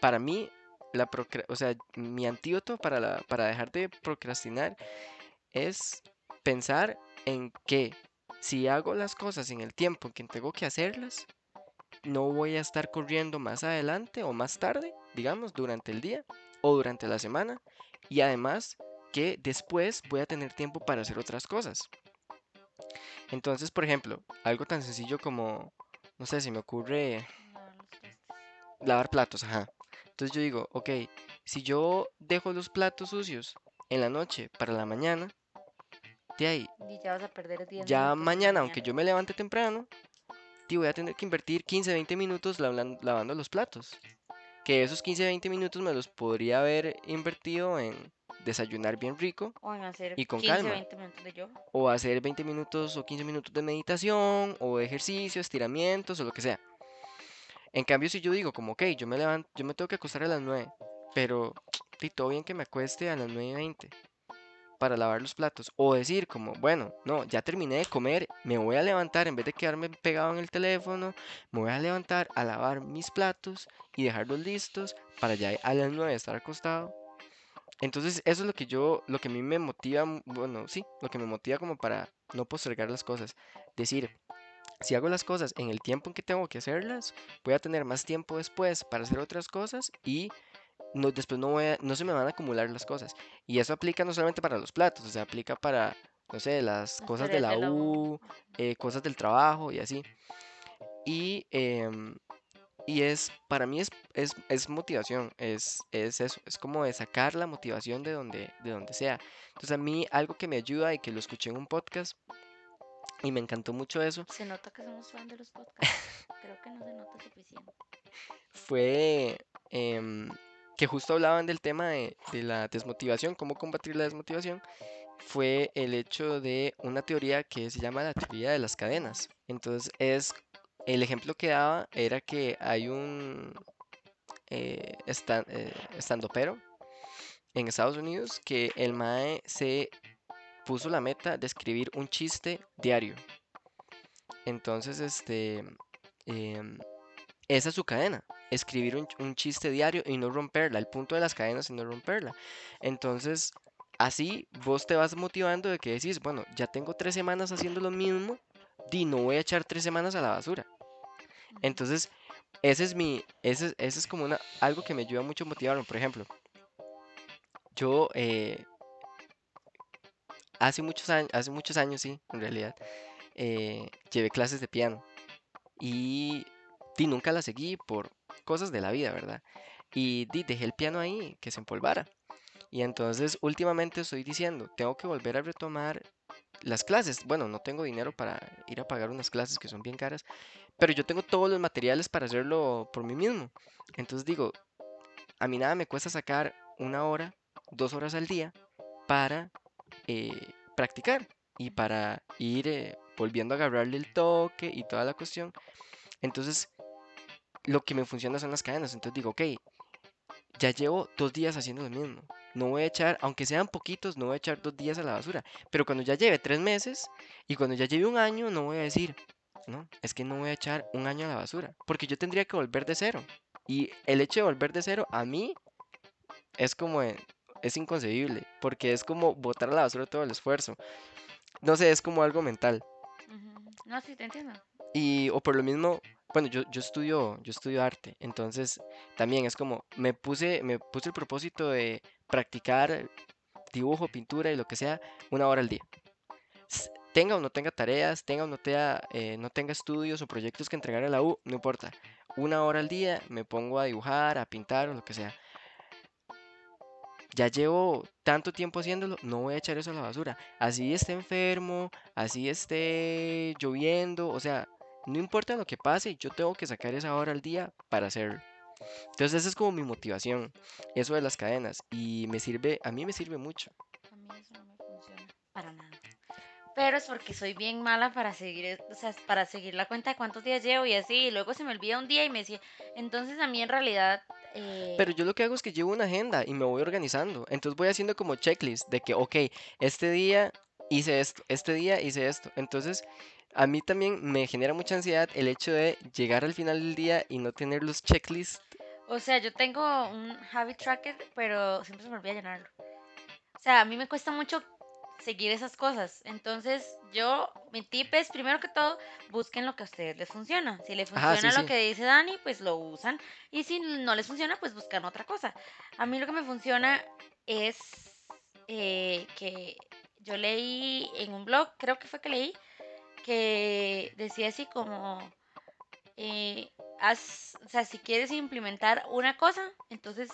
para mí, la o sea, mi antídoto para, para dejar de procrastinar es pensar en que si hago las cosas en el tiempo en que tengo que hacerlas, no voy a estar corriendo más adelante o más tarde, digamos, durante el día o durante la semana. Y además que después voy a tener tiempo para hacer otras cosas. Entonces, por ejemplo, algo tan sencillo como, no sé, si me ocurre Lavar platos, ajá. Entonces yo digo, ok, si yo dejo los platos sucios en la noche para la mañana, de ahí, Y ya vas a perder 10 ya minutos en la mañana, aunque yo me levante temprano, tío, voy a tener que invertir 15, 20 minutos lavando los platos. Que esos 15, 20 minutos me los podría haber invertido en desayunar bien rico O en hacer y con 15, calma. 20 minutos de yoga. O hacer 20 minutos o 15 minutos de meditación o de ejercicio, estiramientos o lo que sea. En cambio, si yo digo como, ok, yo me levanto, yo me tengo que acostar a las 9, pero sí, todo bien que me acueste a las 9 y 20 para lavar los platos. O decir como, bueno, no, ya terminé de comer, me voy a levantar, en vez de quedarme pegado en el teléfono, me voy a levantar a lavar mis platos y dejarlos listos para ya a las 9 estar acostado. Entonces, eso es lo que yo, lo que a mí me motiva, bueno, sí, lo que me motiva como para no postergar las cosas. Decir, si hago las cosas en el tiempo en que tengo que hacerlas, voy a tener más tiempo después para hacer otras cosas y no, después no, voy a- no se me van a acumular las cosas. Y eso aplica no solamente para los platos, o sea, aplica para, no sé, las Las cosas de la de la U. U, eh, cosas del trabajo y así. Y, em, y es, para mí es, es, es motivación, es, es eso, es como de sacar la motivación de donde, de donde sea. Entonces a mí algo que me ayuda y que lo escuché en un podcast y me encantó mucho eso, Se nota que somos fan de los podcasts. Creo que no se nota suficiente. fue em, que justo hablaban del tema de, de la desmotivación, cómo combatir la desmotivación, fue el hecho de una teoría que se llama la teoría de las cadenas. Entonces es, el ejemplo que daba era que hay un eh, estan- eh, estandopero en Estados Unidos que el MAE se puso la meta de escribir un chiste diario. Entonces, este, em, esa es su cadena, escribir un, chiste diario y no romperla. El punto de las cadenas es no romperla. Entonces, así vos te vas motivando de que decís, bueno, ya tengo tres semanas haciendo lo mismo, di, no voy a echar tres semanas a la basura. Entonces, ese es mi, ese, ese es como una, algo que me ayuda mucho a motivarme. Por ejemplo, yo eh, hace muchos años, hace muchos años, sí, en realidad, eh, llevé clases de piano y, di, nunca las seguí por cosas de la vida, ¿verdad? Y di, dejé el piano ahí, que se empolvara. Y entonces últimamente estoy diciendo, tengo que volver a retomar las clases. Bueno, no tengo dinero para ir a pagar unas clases que son bien caras, pero yo tengo todos los materiales para hacerlo por mí mismo. Entonces digo, a mí nada me cuesta sacar una hora, dos horas al día para eh, practicar y para ir eh, volviendo a agarrarle el toque y toda la cuestión. Entonces, lo que me funciona son las cadenas. Entonces digo, ok, ya llevo dos días haciendo lo mismo. No voy a echar, aunque sean poquitos, no voy a echar dos días a la basura. Pero cuando ya lleve tres meses y cuando ya lleve un año, no voy a decir, no, es que no voy a echar un año a la basura. Porque yo tendría que volver de cero. Y el hecho de volver de cero, a mí, es como, es inconcebible. Porque es como botar a la basura todo el esfuerzo. No sé, es como algo mental. No, sí, te entiendo. Y, o por lo mismo, bueno, yo, yo estudio, yo estudio arte, entonces también es como, me puse, me puse el propósito de practicar dibujo, pintura y lo que sea, una hora al día. Tenga o no tenga tareas, tenga o no tenga, eh, no tenga estudios o proyectos que entregar a la U, no importa. Una hora al día me pongo a dibujar, a pintar o lo que sea. Ya llevo tanto tiempo haciéndolo, no voy a echar eso a la basura. Así esté enfermo, así esté lloviendo, o sea, no importa lo que pase, yo tengo que sacar esa hora al día para hacerlo. Entonces esa es como mi motivación, eso de las cadenas. Y me sirve, a mí me sirve mucho. A mí eso no me funciona para nada. Pero es porque soy bien mala para seguir, o sea, para seguir la cuenta de cuántos días llevo y así. Y luego se me olvida un día y me decía, entonces a mí en realidad... Eh, Pero yo lo que hago es que llevo una agenda y me voy organizando. Entonces voy haciendo como checklist de que, ok, este día hice esto, este día hice esto. Entonces a mí también me genera mucha ansiedad el hecho de llegar al final del día y no tener los checklists. O sea, yo tengo un habit tracker, pero siempre se me olvida llenarlo. O sea, a mí me cuesta mucho seguir esas cosas. Entonces, yo, mi tip es, primero que todo, busquen lo que a ustedes les funciona. Si les funciona lo que dice Dani, pues lo usan. Y si no les funciona, pues buscan otra cosa. A mí lo que me funciona es eh, que yo leí en un blog, creo que fue que leí, que decía así como, eh, o sea, si quieres implementar una cosa, entonces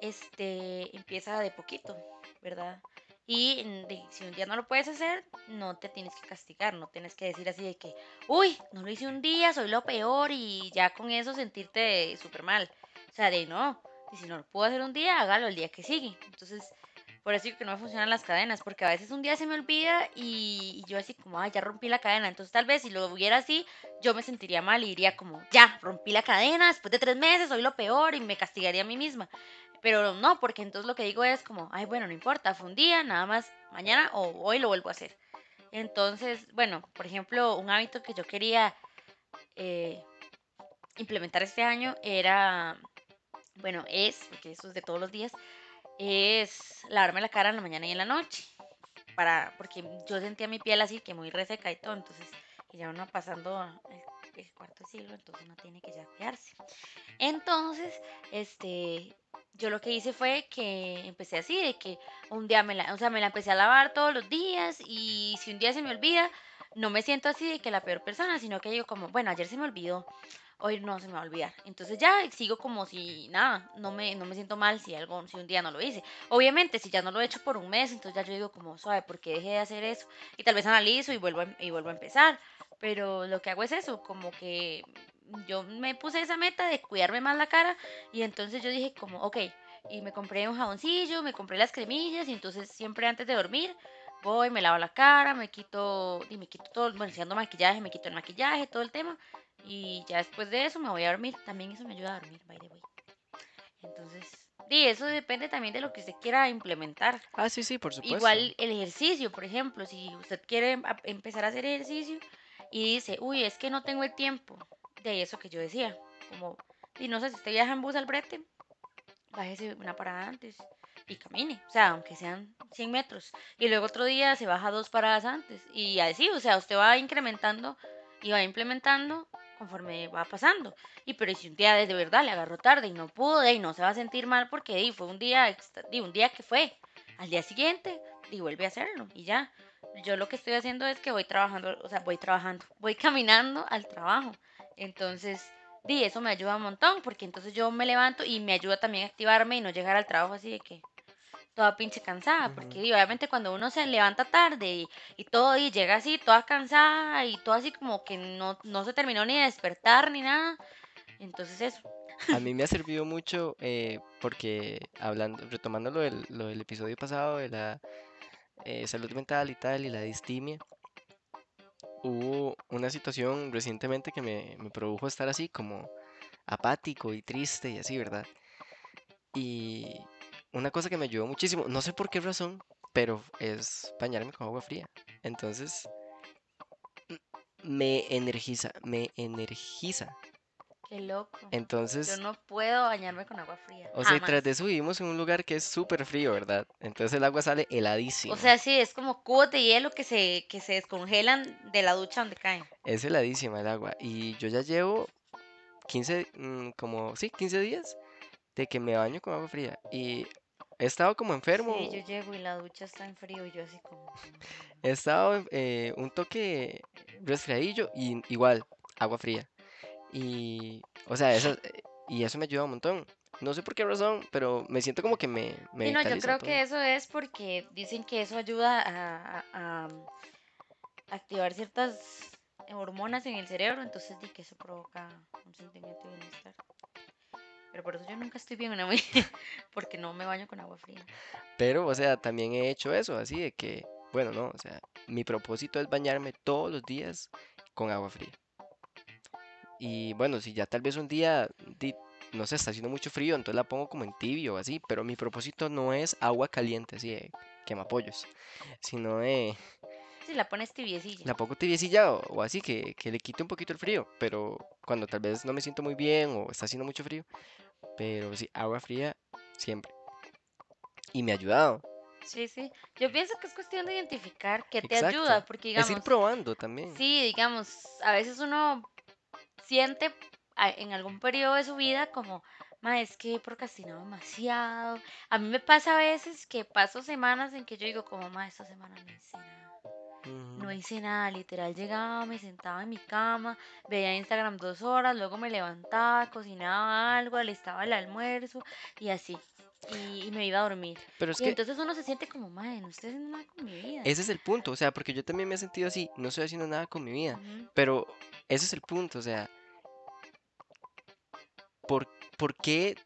este, empieza de poquito, ¿verdad? Y si un día no lo puedes hacer, no te tienes que castigar, no tienes que decir así de que, uy, no lo hice un día, soy lo peor y ya con eso sentirte súper mal. O sea, de no, y si no lo puedo hacer un día, hágalo el día que sigue. Entonces, por eso que no me funcionan las cadenas, porque a veces un día se me olvida y, yo así como, ay, ya rompí la cadena. Entonces tal vez si lo hubiera así, yo me sentiría mal y diría como, ya, rompí la cadena, después de tres meses soy lo peor y me castigaría a mí misma. Pero no, porque entonces lo que digo es como, ay, bueno, no importa, fue un día, nada más mañana o hoy lo vuelvo a hacer. Entonces, bueno, por ejemplo, un hábito que yo quería eh, implementar este año era, bueno, es, porque eso es de todos los días, es lavarme la cara en la mañana y en la noche. Para, porque yo sentía mi piel así que muy reseca y todo, entonces, y ya uno pasando el, cuarto siglo, entonces uno tiene que ya. Entonces, este, yo lo que hice fue que empecé así, de que un día me la, o sea, me la empecé a lavar todos los días y si un día se me olvida, no me siento así de que la peor persona, sino que digo como, bueno, ayer se me olvidó, hoy no se me va a olvidar. Entonces ya sigo como si nada, no me, no me siento mal si algo, si un día no lo hice. Obviamente, si ya no lo he hecho por un mes, entonces ya yo digo como, suave, ¿por qué dejé de hacer eso? Y tal vez analizo y vuelvo a, y vuelvo a empezar. Pero lo que hago es eso, como que yo me puse esa meta de cuidarme más la cara y entonces yo dije como, ok, y me compré un jaboncillo, me compré las cremillas y entonces siempre antes de dormir voy, me lavo la cara, me quito, y me quito todo, bueno, si ando maquillaje, me quito el maquillaje, todo el tema y ya después de eso me voy a dormir. También eso me ayuda a dormir, by the way. Entonces, Sí, eso depende también de lo que usted quiera implementar. Ah, sí, sí, por supuesto. Igual el ejercicio, por ejemplo, si usted quiere empezar a hacer ejercicio y dice, uy, es que no tengo el tiempo, de eso que yo decía, como, y no sé, si usted viaja en bus al brete, bájese una parada antes y camine, o sea, aunque sean 100 metros, y luego otro día se baja dos paradas antes, y así, o sea, usted va incrementando y va implementando conforme va pasando. Y pero y si un día de verdad le agarró tarde y no pudo, y no se va a sentir mal porque di, fue un día, di, un día que fue, al día siguiente, y vuelve a hacerlo, y ya. Yo lo que estoy haciendo es que voy trabajando, o sea, voy trabajando, voy caminando al trabajo. Entonces, di, eso me ayuda un montón, porque entonces yo me levanto y me ayuda también a activarme y no llegar al trabajo así de que toda pinche cansada, porque Ujú. di, obviamente cuando uno se levanta tarde y, y todo y llega así toda cansada y todo así como que no, no se terminó ni de despertar ni nada, entonces eso. A mí me ha servido mucho eh, porque hablando, retomando lo del, lo del episodio pasado de la eh, salud mental y tal y la distimia, hubo una situación recientemente que me, me produjo estar así como apático y triste y así, ¿verdad? Y una cosa que me ayudó muchísimo, no sé por qué razón, pero es bañarme con agua fría. Entonces, me energiza, me energiza. Qué loco. Yo Entonces, no puedo bañarme con agua fría, o sea, y tras de eso vivimos en un lugar que es súper frío, ¿verdad? Entonces el agua sale O heladísima. sea, sí, es como cubos de hielo que se, que se descongelan de la ducha donde caen. Es heladísima el agua. Y yo ya llevo 15, mm, como, sí, 15 días de que me baño con agua fría. Y he estado como Sí, yo enfermo, llego y la ducha está en frío y yo así como... he estado eh, un toque resfriadillo y igual, agua fría. Y, o sea, eso, eh, y eso me ayuda un montón. No sé por qué razón, pero me siento como que me, me Sí, no, yo creo todo. que eso es porque dicen que eso ayuda a, a- a activar ciertas hormonas en el cerebro, entonces di que eso provoca un sentimiento de bienestar. Pero por eso yo nunca estoy bien, ¿no? porque no me baño con agua fría. Pero, o sea, también he hecho eso, así de que, bueno, no, o sea, mi propósito es bañarme todos los días con agua fría. Y bueno, si ya tal vez un día, no sé, está haciendo mucho frío, entonces la pongo como en tibio o así, pero mi propósito no es agua caliente, así de quemapollos, sino de Si la pones tibiecilla. la pongo tibiecilla o, o así, que, que le quite un poquito el frío, pero cuando tal vez no me siento muy bien o está haciendo mucho frío, pero sí, agua fría siempre. Y me ha ayudado, Sí, sí. Yo pienso que es cuestión de identificar qué te exacto. ayuda, porque Es ir digamos, probando también. sí, digamos, a veces uno siente en algún periodo de su vida como, ma, es que he procrastinado demasiado. A mí me pasa a veces que paso semanas en que yo digo como, ma, esta semana no hice nada. No hice nada, literal llegaba, me sentaba en mi cama, veía Instagram dos horas, luego me levantaba, cocinaba algo, alistaba el almuerzo y así. Y, y me iba a dormir. Pero es Y que entonces uno se siente como, madre, no estoy haciendo nada con mi vida. ese es el punto, o sea, porque yo también me he sentido así, no estoy haciendo nada con mi vida, pero ese es el punto, o sea, ¿por, por qué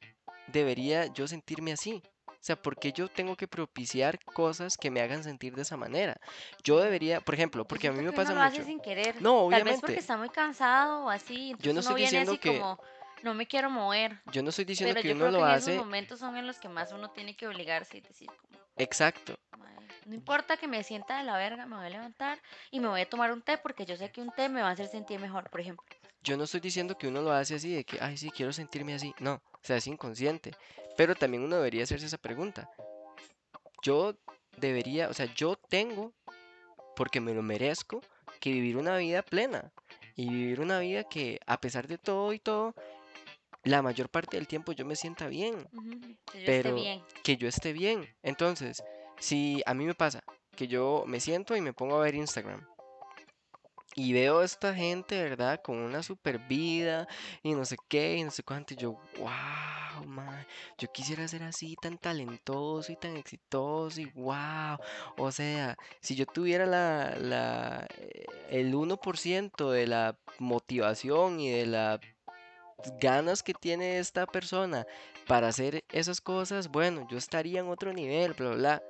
debería yo sentirme así? O sea, ¿por qué yo tengo que propiciar cosas que me hagan sentir de esa manera? Yo debería, por ejemplo, Yo porque a mí me que pasa hace mucho. sin querer. No, Tal vez porque obviamente, está muy cansado o así. yo no Entonces uno estoy viene diciendo así que, como, no me quiero mover. yo no estoy diciendo Pero que yo uno creo que lo esos hace momentos son en los que más uno tiene que obligarse y decir como, exacto. "Mae, no importa que me sienta de la verga, me voy a levantar y me voy a tomar un té porque yo sé que un té me va a hacer sentir mejor, por ejemplo. Yo no estoy diciendo que uno lo hace así de que, ay, sí, quiero sentirme así. No, o sea, es inconsciente. Pero también uno debería hacerse esa pregunta. Yo debería, o sea, yo tengo, porque me lo merezco, que vivir una vida plena. Y vivir una vida que, a pesar de todo y todo, la mayor parte del tiempo yo me sienta bien. Que yo esté Pero bien. que yo esté bien. Entonces, si a mí me pasa que yo me siento y me pongo a ver Instagram. Y veo a esta gente, ¿verdad? Con una super vida y no sé qué y no sé cuánto. Y yo, wow, man, yo quisiera ser así, tan talentoso y tan exitoso y wow. O sea, si yo tuviera la, la, el 1% de la motivación y de las ganas que tiene esta persona para hacer esas cosas, bueno, yo estaría en otro nivel, bla, bla, bla.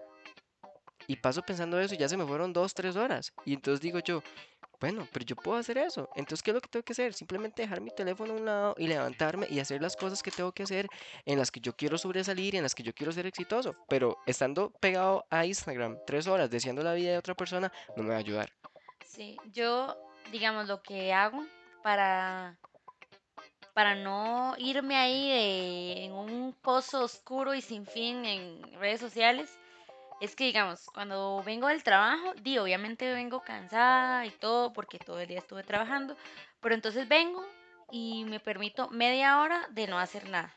Y paso pensando eso y ya se me fueron dos, tres horas. Y entonces digo yo, Bueno, pero yo puedo hacer eso. Entonces, ¿qué es lo que tengo que hacer? Simplemente dejar mi teléfono a un lado y levantarme y hacer las cosas que tengo que hacer en las que yo quiero sobresalir y en las que yo quiero ser exitoso. Pero estando pegado a Instagram tres horas deseando la vida de otra persona, no me va a ayudar. Sí, yo, digamos, lo que hago para, para no irme ahí en un pozo oscuro y sin fin en redes sociales, es que, digamos, cuando vengo del trabajo, di, obviamente vengo cansada y todo, porque todo el día estuve trabajando, pero entonces vengo y me permito media hora de no hacer nada.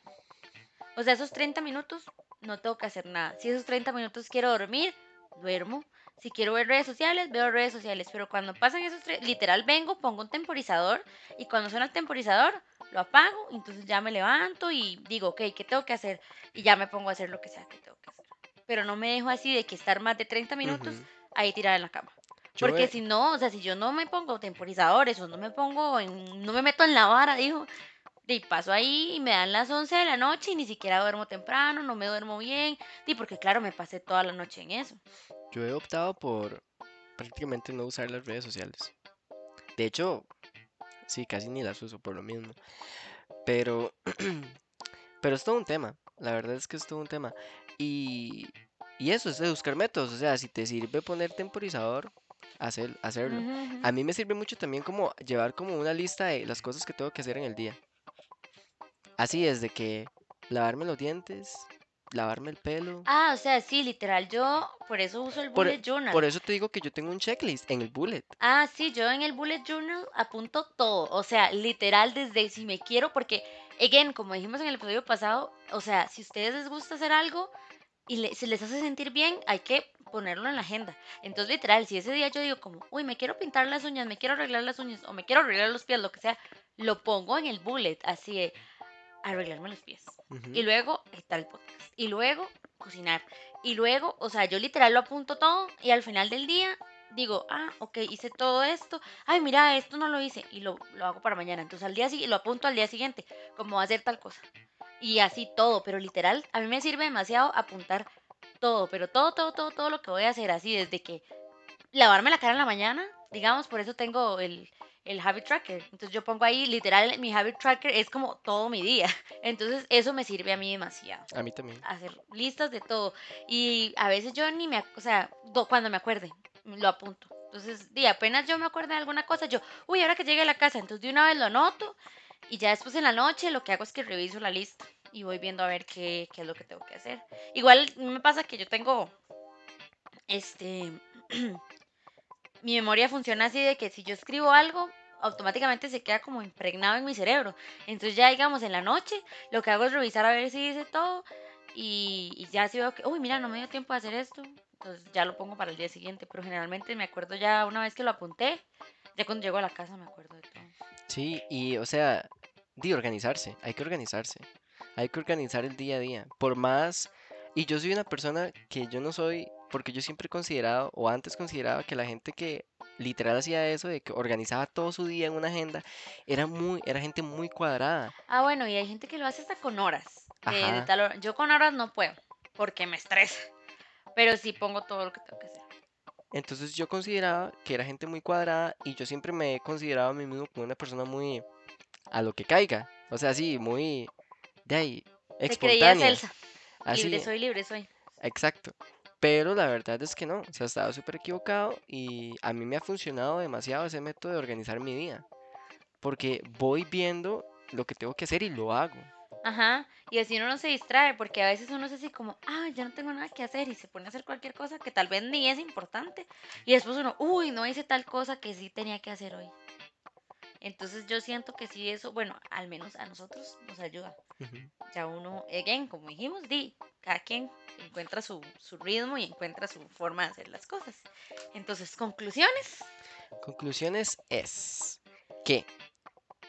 O sea, esos 30 minutos no tengo que hacer nada. Si esos 30 minutos quiero dormir, duermo. Si quiero ver redes sociales, veo redes sociales. Pero cuando pasan esos tres, literal vengo, pongo un temporizador y cuando suena el temporizador, lo apago. Entonces ya me levanto y digo, ok, ¿qué tengo que hacer? Y ya me pongo a hacer lo que sea que tengo. Pero no me dejo así de que estar más de 30 minutos Ujú. ahí tirada en la cama. Yo Porque he- si no, o sea, si yo no me pongo temporizadores o no me pongo en, no me meto en la vara, dijo, y paso ahí y me dan las 11 de la noche y ni siquiera duermo temprano, no me duermo bien, y porque claro, me pasé toda la noche en eso. yo he optado por prácticamente no usar las redes sociales. De hecho, sí, casi ni las uso por lo mismo. Pero, pero es todo un tema. La verdad es que es todo un tema. Y, y eso es de buscar métodos. O sea, si te sirve poner temporizador, hacer, hacerlo. A mí me sirve mucho también como llevar como una lista de las cosas que tengo que hacer en el día. Así es de que lavarme los dientes, lavarme el pelo. Ah, o sea, sí, literal, yo por eso uso el Por, bullet journal. por eso te digo que yo tengo un checklist en el bullet. Ah, sí, yo en el bullet journal apunto todo, o sea, literal desde si me quiero, porque, again, como dijimos en el episodio pasado, o sea, si a ustedes les gusta hacer algo y le- se les hace sentir bien, hay que ponerlo en la agenda. Entonces, literal, si ese día yo digo como, uy, me quiero pintar las uñas, me quiero arreglar las uñas, o me quiero arreglar los pies, lo que sea, lo pongo en el bullet, así de arreglarme los pies. Y luego está el podcast. Y luego cocinar. Y luego, o sea, yo literal lo apunto todo y al final del día digo, ah, ok, hice todo esto. Ay, mira, esto no lo hice y lo, lo hago para mañana. Entonces al día siguiente, lo apunto al día siguiente, como va a hacer tal cosa. Y así todo, pero literal, a mí me sirve demasiado apuntar todo, pero todo, todo, todo, todo lo que voy a hacer, así desde que lavarme la cara en la mañana, digamos, por eso tengo el, el habit tracker. Entonces yo pongo ahí, literal, mi habit tracker es como todo mi día. Entonces eso me sirve a mí demasiado. A mí también. Hacer listas de todo. Y a veces yo ni me, o sea, do- cuando me acuerde, lo apunto. Entonces, di, apenas yo me acuerdo de alguna cosa, yo, uy, ahora que llegue a la casa, entonces de una vez lo anoto y ya después en la noche lo que hago es que reviso la lista y voy viendo a ver qué, qué es lo que tengo que hacer. Igual me pasa que yo tengo, este, mi memoria funciona así de que si yo escribo algo, automáticamente se queda como impregnado en mi cerebro. Entonces ya digamos en la noche, lo que hago es revisar a ver si hice todo y, y ya si veo que, uy, mira, no me dio tiempo de hacer esto, entonces ya lo pongo para el día siguiente. Pero generalmente me acuerdo ya una vez que lo apunté, ya cuando llego a la casa me acuerdo de todo. Sí, y o sea, de organizarse, hay que organizarse. Hay que organizar el día a día. Por más, y yo soy una persona que yo no soy, porque yo siempre he considerado, o antes consideraba que la gente que literal hacía eso, de que organizaba todo su día en una agenda, era muy, era gente muy cuadrada. Ah, bueno, y hay gente que lo hace hasta con horas. de- tal hora. Yo con horas no puedo, porque me estresa. Pero sí pongo todo lo que tengo que hacer. Entonces yo consideraba que era gente muy cuadrada y yo siempre me he considerado a mí mismo como una persona muy a lo que caiga. O sea, sí, muy de ahí, Te creías espontánea. Elsa. Así, Libre soy, libre soy. exacto. Pero la verdad es que no, o sea, estaba súper equivocado y a mí me ha funcionado demasiado ese método de organizar mi día. Porque voy viendo lo que tengo que hacer y lo hago. Ajá, y así uno no se distrae, porque a veces uno es así como, ah, ya no tengo nada que hacer y se pone a hacer cualquier cosa que tal vez ni es importante. Y después uno, uy, no hice tal cosa que sí tenía que hacer hoy. Entonces yo siento que sí eso, bueno, al menos a nosotros nos ayuda. Ya uno, again, como dijimos, di, cada quien encuentra su, su ritmo y encuentra su forma de hacer las cosas. Entonces, conclusiones. Conclusiones es que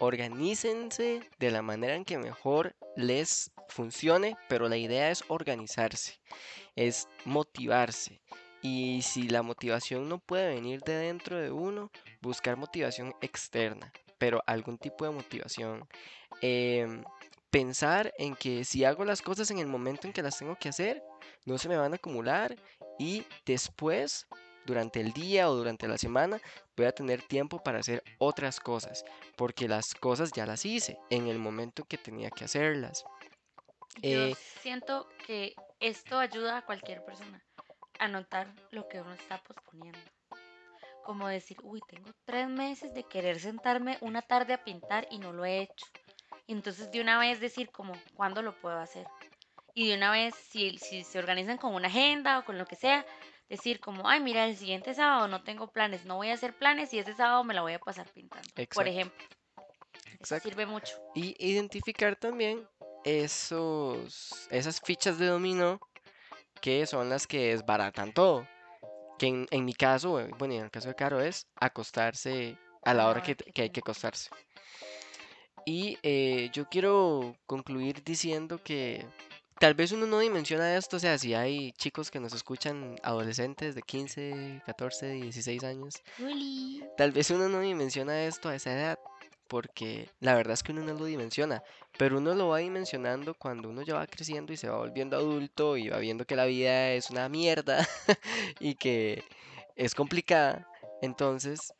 organícense de la manera en que mejor les funcione, pero la idea es organizarse, es motivarse. Y si la motivación no puede venir de dentro de uno, buscar motivación externa, pero algún tipo de motivación. Em, pensar en que si hago las cosas en el momento en que las tengo que hacer, no se me van a acumular y después durante el día o durante la semana voy a tener tiempo para hacer otras cosas, porque las cosas ya las hice en el momento que tenía que hacerlas. Yo Eh, siento que esto ayuda a cualquier persona a notar lo que uno está posponiendo. Como decir, uy, tengo tres meses de querer sentarme una tarde a pintar y no lo he hecho. Y entonces de una vez decir como, ¿cuándo lo puedo hacer? Y de una vez, si, si se organizan con una agenda o con lo que sea, decir como, ay, mira, el siguiente sábado no tengo planes, no voy a hacer planes y ese sábado me la voy a pasar pintando. Por exacto, ejemplo, eso exacto. sirve mucho. Y identificar también esos, esas fichas de dominó que son las que desbaratan todo. Que en, en mi caso, bueno, y en el caso de Caro es acostarse a la la hora que, que hay que acostarse. Y eh, yo quiero concluir diciendo que tal vez uno no dimensiona esto, o sea, si hay chicos que nos escuchan, adolescentes de 15, 14, 16 años, tal vez uno no dimensiona esto a esa edad, porque la verdad es que uno no lo dimensiona, pero uno lo va dimensionando cuando uno ya va creciendo y se va volviendo adulto y va viendo que la vida es una mierda y que es complicada. Entonces,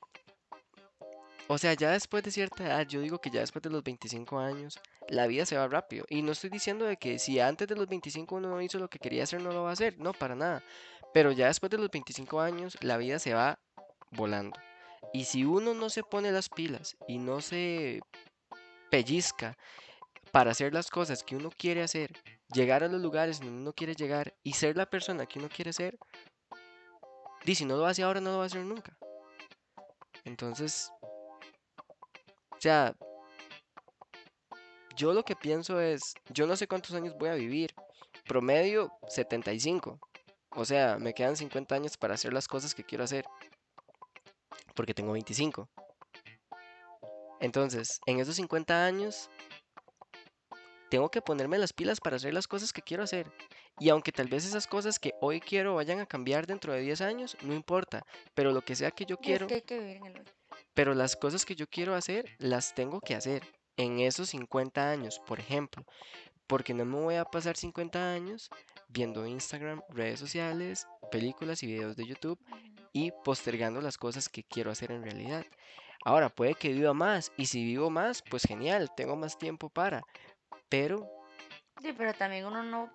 o sea, ya después de cierta edad, yo digo que ya después de los 25 años, la vida se va rápido. Y no estoy diciendo de que si antes de los 25 uno no hizo lo que quería hacer, no lo va a hacer. No, para nada. Pero ya después de los 25 años, la vida se va volando. Y si uno no se pone las pilas y no se pellizca para hacer las cosas que uno quiere hacer, llegar a los lugares donde uno quiere llegar y ser la persona que uno quiere ser, di, si no lo hace ahora, no lo va a hacer nunca. Entonces, o sea, yo lo que pienso es, yo no sé cuántos años voy a vivir, promedio 75. O sea, me quedan 50 años para hacer las cosas que quiero hacer, porque tengo 25. Entonces, en esos 50 años, tengo que ponerme las pilas para hacer las cosas que quiero hacer. Y aunque tal vez esas cosas que hoy quiero vayan a cambiar dentro de 10 años, no importa. Pero lo que sea que yo es quiero, que hay que vivir en el hoy. pero las cosas que yo quiero hacer, las tengo que hacer en esos 50 años, por ejemplo. Porque no me voy a pasar 50 años viendo Instagram, redes sociales, películas y videos de YouTube y postergando las cosas que quiero hacer en realidad. Ahora, puede que viva más y si vivo más, pues genial, tengo más tiempo para. Pero, Sí, pero también uno no,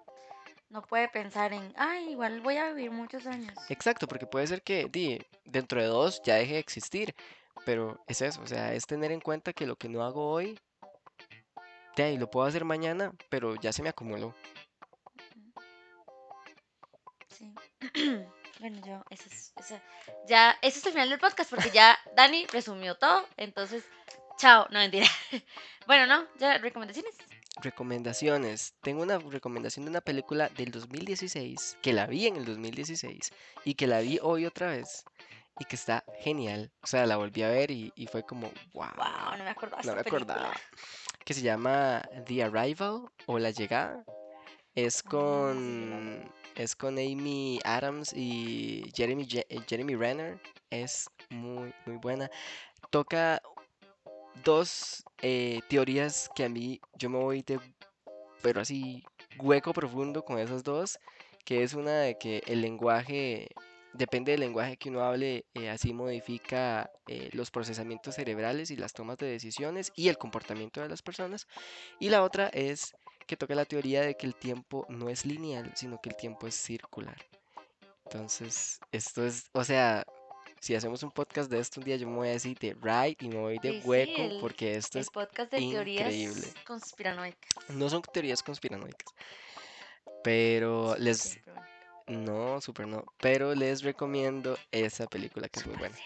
no puede pensar en, ay, igual voy a vivir muchos años. exacto, porque puede ser que di, dentro de dos ya deje de existir. Pero es eso, o sea, es tener en cuenta que lo que no hago hoy, de ahí lo puedo hacer mañana, pero ya se me acumuló. Sí. Bueno, yo, ese es, ese- ya, ese es el final del podcast porque ya Dani resumió todo. Entonces, chao, no mentira. Bueno, no, ya recomendaciones. Recomendaciones. Tengo una recomendación de una película del 2016, que la vi en el 2016 y que la vi hoy otra vez y que está genial. O sea, la volví a ver y, y fue como, wow, Wow, no me acordaba no me acordaba. Que se llama The Arrival o La Llegada. Es Ah, con, es con Amy Adams y Jeremy, Je- eh, Jeremy Renner. Es muy, muy buena. Toca dos eh, teorías que a mí yo me voy de, pero así, hueco profundo con esas dos, que es una de que el lenguaje, depende del lenguaje que uno hable, eh, así modifica eh, los procesamientos cerebrales y las tomas de decisiones y el comportamiento de las personas. Y la otra es que toca la teoría de que el tiempo no es lineal, sino que el tiempo es circular. Entonces, esto es, o sea, si hacemos un podcast de esto un día, yo me voy a decir de right y me voy de Sí, sí, hueco el, porque esto el es podcast de increíble. teorías conspiranoicas. No son teorías conspiranoicas, pero Súper les. No, super no, pero les recomiendo esa película que es muy buena.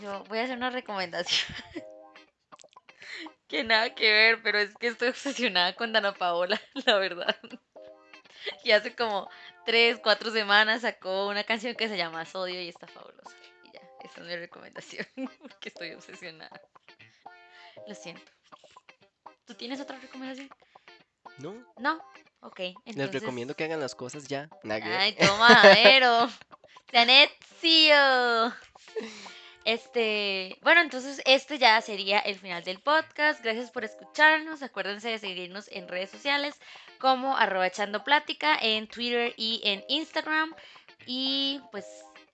Yo voy a hacer una recomendación que nada que ver, pero es que estoy obsesionada con Dana Paola, la verdad. Y hace como tres, cuatro semanas sacó una canción que se llama Sodio y está fabulosa. Y ya, esa es mi recomendación, porque estoy obsesionada. Lo siento. ¿Tú tienes otra recomendación? No, No. Ok, les entonces. recomiendo que hagan las cosas ya. Ay, tomadero. Necio. Este, bueno, entonces este ya sería el final del podcast. Gracias por escucharnos. Acuérdense de seguirnos en redes sociales como arroba echando plática en Twitter y en Instagram. Y pues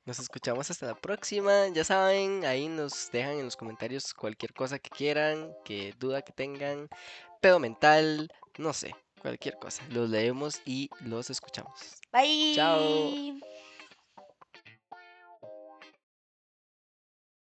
Nos escuchamos hasta la próxima. Ya saben, ahí nos dejan en los comentarios cualquier cosa que quieran, que duda que tengan, pedo mental, no sé, cualquier cosa. Los leemos y los escuchamos. bye. Chao.